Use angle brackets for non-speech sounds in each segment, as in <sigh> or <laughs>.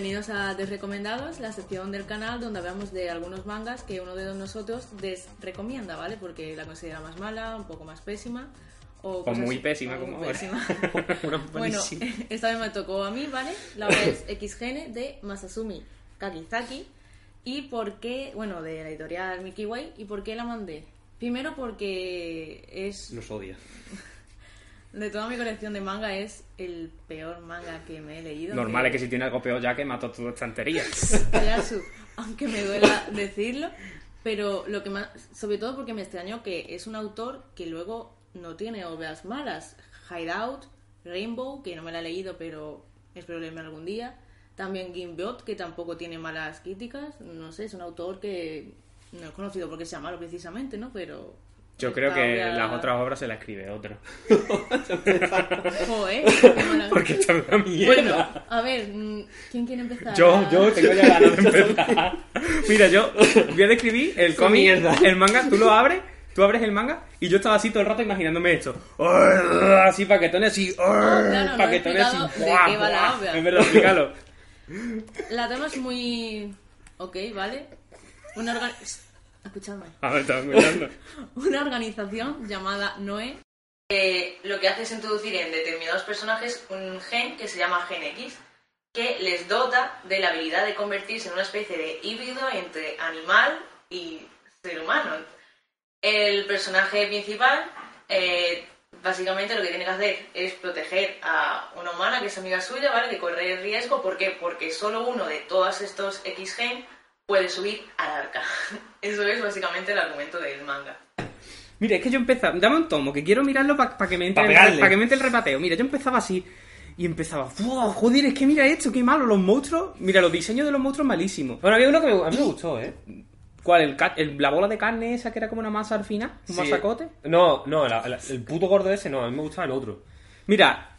bienvenidos a Desrecomendados, la sección del canal donde hablamos de algunos mangas que uno de nosotros desrecomienda, ¿vale? Porque la considera más mala, un poco más pésima. O, cosas- muy pésima, o como ahora. pésima. <laughs> Bueno, <laughs> esta vez me tocó a mí, ¿vale? La obra es XGN de Masasumi Kakizaki. ¿Y por qué? Bueno, de la editorial Mickey Way. ¿Y por qué la mandé? Primero porque es Nos odia. De toda mi colección de manga es el peor manga que me he leído. Normal es que si tiene algo peor ya que mató tu estantería. <laughs> Yasu, aunque me duela decirlo, pero lo que más, sobre todo porque me extrañó que es un autor que luego no tiene obras malas. Hideout, Rainbow, que no me la he leído, pero espero leerme algún día. También Gimbot, que tampoco tiene malas críticas. No sé, es un autor que no es conocido porque sea malo precisamente, ¿no? Pero... Yo creo que las otras obras se las escribe otro. Joder, <laughs> Porque esta es una Bueno, mierda. a ver, mm, ¿quién quiere empezar? Yo, yo tengo ya ganas de empezar. Mira, yo voy a describir el cómic, el manga, tú lo abres, tú abres el manga y yo estaba así todo el rato imaginándome esto. Así paquetones así. claro, no he paquetones así. explicado de ¡buah, qué va la obra. Es verdad, explícalo. La trama es muy... Ok, ¿vale? Una orga- Escuchadme. <laughs> A ver, estaba escuchando. <laughs> Una organización llamada Noé eh, lo que hace es introducir en determinados personajes un gen que se llama Gen X, que les dota de la habilidad de convertirse en una especie de híbrido entre animal y ser humano. El personaje principal, eh, básicamente lo que tiene que hacer es proteger a una humana que es amiga suya, ¿vale? Que corre el riesgo. ¿Por qué? Porque solo uno de todos estos X gen puede subir al arca. <laughs> Eso es básicamente el argumento del manga. Mira, es que yo empezaba. Dame un tomo, que quiero mirarlo para que me entre Pa' el, pa' que me entre el repateo. Mira, yo empezaba así. Y empezaba, ¡Wow, joder, es que mira esto, qué malo, los monstruos. Mira, los diseños de los monstruos malísimos. Bueno, había uno que me- a mí me gustó, ¿eh? ¿Cuál? El, el- ¿La bola de carne esa que era como una masa al final? ¿Un Sí. masacote? No, no, la- la- el puto gordo ese no, a mí me gustaba el otro. Mira,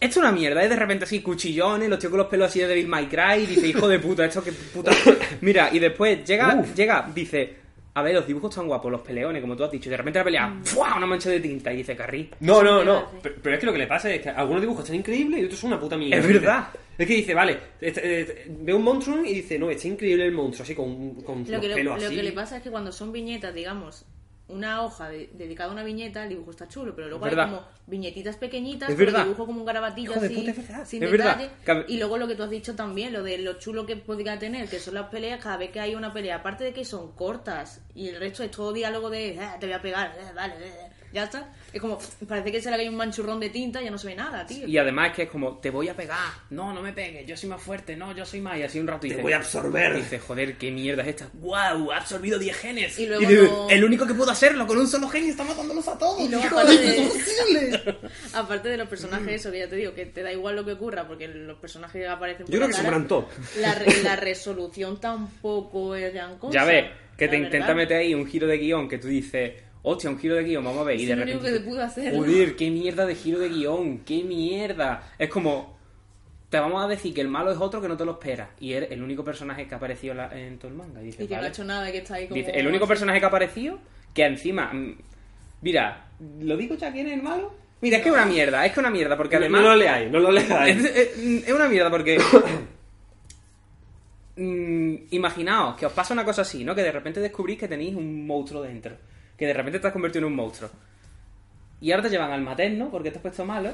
esto es una mierda, es de repente así, cuchillones, los tíos con los pelos así de Devil May Cry, y dice, hijo de puta, esto que puta. <laughs> Mira, y después llega, Uf. llega, dice, a ver, los dibujos están guapos, los peleones, como tú has dicho, y de repente la pelea, ¡fua! una mancha de tinta, y dice, Carri. No, no, no. Pero, pero es que lo que le pasa es que algunos dibujos están increíbles y otros son una puta mierda. Es verdad. Es que dice, vale, este, eh, ve un monstruo y dice, no, está increíble el monstruo, así con, con Lo los que, le- pelos lo así. que le pasa es que cuando son viñetas, digamos, una hoja de- dedicada a una viñeta, el dibujo está chulo, pero luego Es hay verdad. como viñetitas pequeñitas, el dibujo como un garabatillo Hijo así, puta, es verdad. sin Es detalle. verdad. Y luego lo que tú has dicho también, lo de lo chulo que podría tener, que son las peleas, cada vez que hay una pelea, aparte de que son cortas y el resto es todo diálogo de "Ah, te voy a pegar, eh, vale, eh", ya está. Es como, parece que se le cae un manchurrón de tinta y ya no se ve nada, tío. Y además es que es como, te voy a pegar, no, no me pegues, yo soy más fuerte, no, yo soy más, y así un rato y Te dice, voy a absorber. Y dice, joder, qué mierda es esta. ¡Wow! Ha absorbido 10 genes. Y luego dice, no- el único que puedo hacerlo con un solo gen y está matándolos a todos. Y luego ¡Hijo aparte <laughs> de de- imposible! <laughs> Aparte de los personajes, eso que ya te digo, que te da igual lo que ocurra, porque los personajes aparecen por Yo creo la que se cara. todos. La, re- la <laughs> resolución tampoco es gran cosa. Ya ves, que te verdad. intenta meter ahí un giro de guion que tú dices, hostia, un giro de guion, vamos a ver. Y Es de lo repente. único que te pudo hacer. Joder, qué mierda de giro de guion, qué mierda. Es como. Te vamos a decir que el malo es otro que no te lo esperas. Y eres el único personaje que ha aparecido en, todo el manga. Y dices, Y que no ha hecho nada, y que está ahí como... Dice, el único personaje que ha aparecido, que encima. mm, Mira, ¿lo digo ya quién es el malo? Mira, es que es una mierda, es que es una mierda, porque además. No lo leáis, no lo leáis. Es, es- es una mierda porque. <coughs> Mm, imaginaos que os pasa una cosa así, ¿no? Que de repente descubrís que tenéis un monstruo dentro. Que de repente te has convertido en un monstruo. Y ahora te llevan al materno porque te has puesto malo.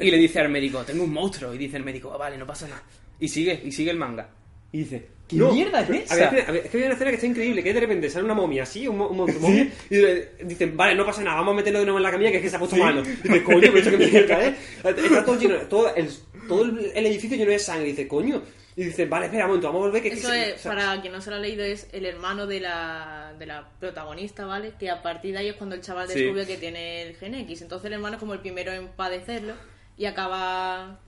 Y le dice al médico, tengo un monstruo. Y dice el médico, "Ah, vale, no pasa nada. Y sigue, y sigue el manga. Y dice, ¿qué No, mierda es esa? escena- había- es que había una escena que está increíble, que de repente sale una momia así, un, un monstruo momia, y le- dicen, vale, no pasa nada, vamos a meterlo de nuevo en la camilla que es que se ha puesto malo. Y dice, coño, pero eso que <laughs> mierda, ¿eh? Está todo lleno, todo el, todo el edificio lleno de sangre, y dice, coño. Y dice, vale, espera un momento, vamos a volver que... Eso es, o sea, para quien no se lo ha leído, es el hermano de la, de la protagonista, ¿vale? Que a partir de ahí es cuando el chaval Sí. descubre que tiene el gen X. Entonces el hermano es como el primero en padecerlo y acaba...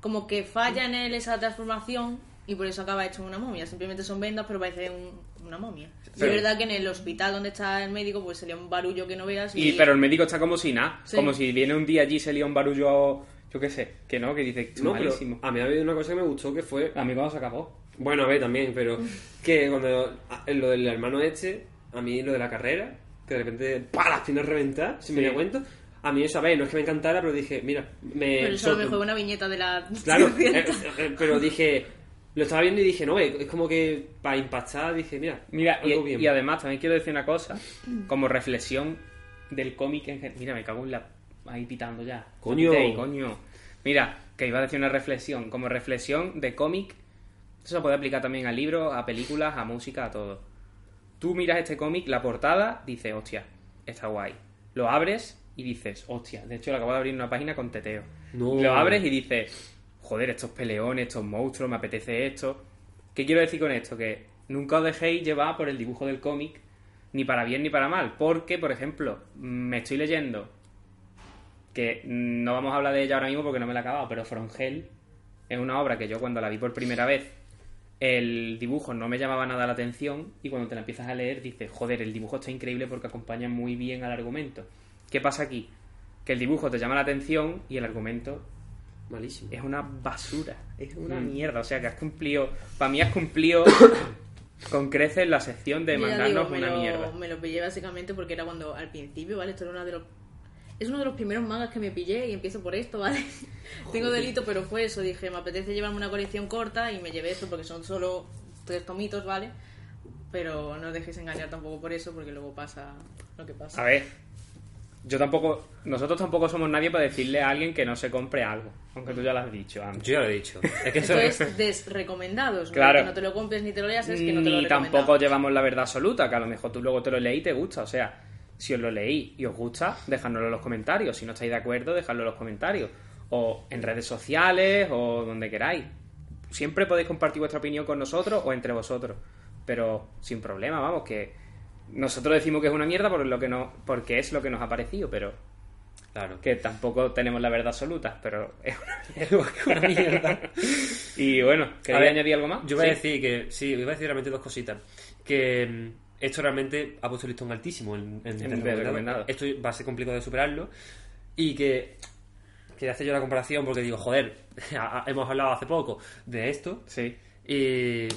Como que falla en él esa transformación y por eso acaba hecho una momia. Simplemente son vendas, pero parece un- una momia. Es verdad que en el hospital donde está el médico, pues sería un barullo que no veas. Y, Y, pero el médico está como si nada. Sí. Como si viene un día allí y se lía un barullo, yo qué sé, que no, que dice, No, pero malísimo. a mí ha habido una cosa que me gustó que fue A mí cuando se acabó. Bueno, a ver, también, pero <laughs> que cuando a- lo del hermano este, a mí lo de la carrera, que de repente, ¡pa! las piernas reventadas, Sí. me di cuenta, a mí eso, a ver, no es que me encantara, pero dije, mira, me... Pero eso a lo sorpre- mejor es una viñeta de la... <laughs> Claro, <laughs> eh, eh, pero dije, lo estaba viendo y dije, no, es como que para impactar, dije, mira, Mira, y, algo bien. y además también quiero decir una cosa, como reflexión del cómic en gen- Mira, me cago en la... Ahí pitando ya. Coño. Mira, que iba a decir una reflexión. Como reflexión de cómic, eso se puede aplicar también a libros, a películas, a música, a todo. Tú miras este cómic, la portada, dices, hostia, está guay. Lo abres y dices, hostia, de hecho lo acabo de abrir una página con teteo. No. Lo abres y dices, joder, estos peleones, estos monstruos, me apetece esto. ¿Qué quiero decir con esto? Que nunca os dejéis llevar por el dibujo del cómic, ni para bien ni para mal. Porque, por ejemplo, me estoy leyendo, que no vamos a hablar de ella ahora mismo porque no me la he acabado, pero From Hell es una obra que yo cuando la vi por primera vez, el dibujo no me llamaba nada la atención y cuando te la empiezas a leer dices, joder, el dibujo está increíble porque acompaña muy bien al argumento. ¿Qué pasa aquí? Que el dibujo te llama la atención y el argumento Malísimo. es una basura, es una Mm. mierda. O sea, que has cumplido, para mí has cumplido <coughs> con creces la sección de Yo mandarnos digo, me una lo, mierda. Me lo pillé básicamente porque era cuando al principio, ¿vale? Esto era una de los. Es uno de los primeros mangas que me pillé y empiezo por esto, ¿vale? <laughs> Tengo delito, pero fue eso. Dije, me apetece llevarme una colección corta y me llevé esto porque son solo tres tomitos, ¿vale? Pero no os dejéis engañar tampoco por eso porque luego pasa lo que pasa. A ver, yo tampoco, nosotros tampoco somos nadie para decirle a alguien que no se compre algo, aunque tú ya lo has dicho antes. Yo ya lo he dicho. Es que eso Esto es desrecomendados. ¿no? Claro. Que no te lo compres ni te lo leas, es que no te lo Ni tampoco llevamos la verdad absoluta, que a lo mejor tú luego te lo leí y te gusta. O sea, si os lo leí y os gusta, dejádnoslo en los comentarios. Si no estáis de acuerdo, dejadlo en los comentarios. O en redes sociales o donde queráis. Siempre podéis compartir vuestra opinión con nosotros o entre vosotros. Pero sin problema, vamos, que nosotros decimos que es una mierda por lo que no, porque es lo que nos ha parecido, pero Claro. que tampoco tenemos la verdad absoluta, pero <laughs> es una mierda. y bueno, ¿queréis añadir algo más? Yo voy a decir que, sí, iba a decir realmente dos cositas. Que mm, esto realmente ha puesto el listón altísimo en, en, En recomendado. Esto va a ser complicado de superarlo. Y que quería hacer yo la comparación porque digo, joder, <laughs> hemos hablado hace poco de esto. Sí. Y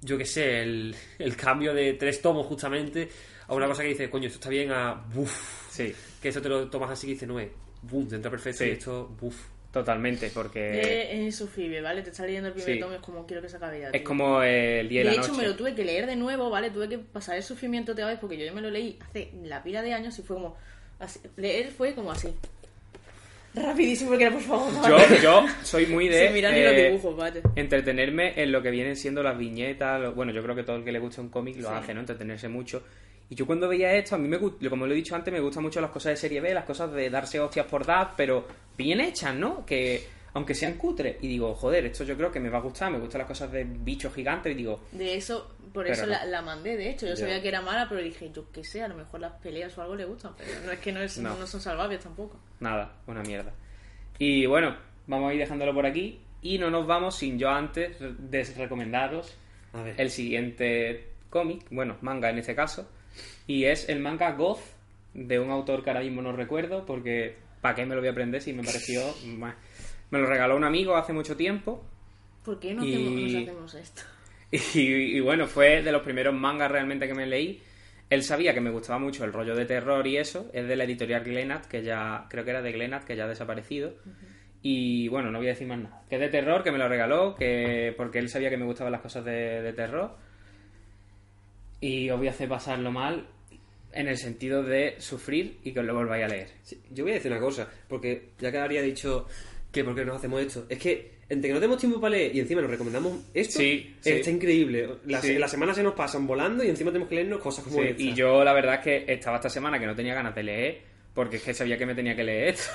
yo qué sé, el, el cambio de tres tomos justamente a una cosa que dice, coño, esto está bien, a buf, Sí, que eso te lo tomas así y dices, no, buf, te entra perfecto Sí. y esto, buf. Totalmente, porque Eh, es insufrible, ¿vale? Te está leyendo el primer Sí. tomo y es como quiero que se acabe ya. es como el día De y la hecho, noche. me lo tuve que leer de nuevo, ¿vale? Tuve que pasar el sufrimiento otra vez porque yo ya me lo leí hace la pila de años y fue como. así- leer fue como así. Rapidísimo, porque era por favor. Yo, ¿vale? yo soy muy de <laughs> mirar ni los eh, dibujos, vale. entretenerme en lo que vienen siendo las viñetas. lo- bueno, yo creo que todo el que le gusta un cómic lo Sí. hace, ¿no? Entretenerse mucho. Y yo cuando veía esto, a mí me gusta, como lo he dicho antes, me gustan mucho las cosas de serie B, las cosas de darse hostias por dar, pero bien hechas, ¿no? Que aunque sean cutres. Y digo, joder, esto yo creo que me va a gustar, me gustan las cosas de bichos gigantes y digo, De eso, por eso no. la, la mandé, de hecho. Yo sabía que era mala, pero dije, yo qué sé, a lo mejor las peleas o algo le gustan. Pero no es que no, es, No. no. son salvables tampoco. Nada, una mierda. Y bueno, vamos a ir dejándolo por aquí. Y no nos vamos sin yo antes desrecomendaros A ver. el siguiente cómic, bueno, manga en este caso. Y es el manga Goth, de un autor que ahora mismo no recuerdo, porque ¿para qué me lo voy a aprender si me pareció... <laughs> Me lo regaló un amigo hace mucho tiempo. ¿Por qué no Y- hacemos, nos hacemos esto? <laughs> Y, y bueno, fue de los primeros mangas realmente que me leí. Él sabía que me gustaba mucho el rollo de terror y eso. Es de la editorial Glenat, que ya, creo que era de Glenat, que ya ha desaparecido. Y bueno, no voy a decir más nada. Que es de terror, que me lo regaló, que porque él sabía que me gustaban las cosas de, de terror. Y os voy a hacer pasarlo mal en el sentido de sufrir y que os lo volváis a leer. Sí, yo voy a decir una cosa, porque ya que habría dicho que por qué nos hacemos esto, es que entre que no tenemos tiempo para leer y encima nos recomendamos esto, Sí, sí. está increíble. Las, Sí. las semanas se nos pasan volando y encima tenemos que leernos cosas como Sí, esta. y yo la verdad es que estaba esta semana que no tenía ganas de leer porque es que sabía que me tenía que leer esto.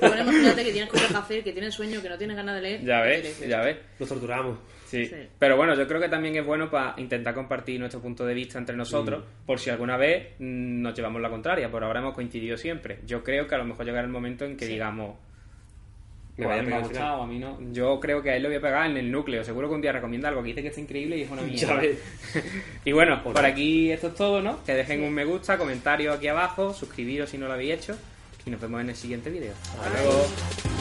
Bueno, imagínate que tienes cosas que hacer, que tienes sueño, que no tienes ganas de leer. ya ¿qué ves, ya ves. Nos torturamos. Sí. Sí. Pero bueno, yo creo que también es bueno para intentar compartir nuestro punto de vista entre nosotros, por si alguna vez mm, nos llevamos la contraria. Por ahora hemos coincidido siempre. Yo creo que a lo mejor llegará el momento en que digamos, Me "Pues me ha pegar al final". gustado, a mí no. Yo creo que a él lo voy a pegar en el núcleo. Seguro que un día recomienda algo que dice que está increíble y es una <laughs> mierda. <laughs> Y bueno, por no. aquí esto es todo, ¿no? Que dejen un me gusta, comentario aquí abajo, suscribiros si no lo habéis hecho y nos vemos en el siguiente vídeo. Hasta luego.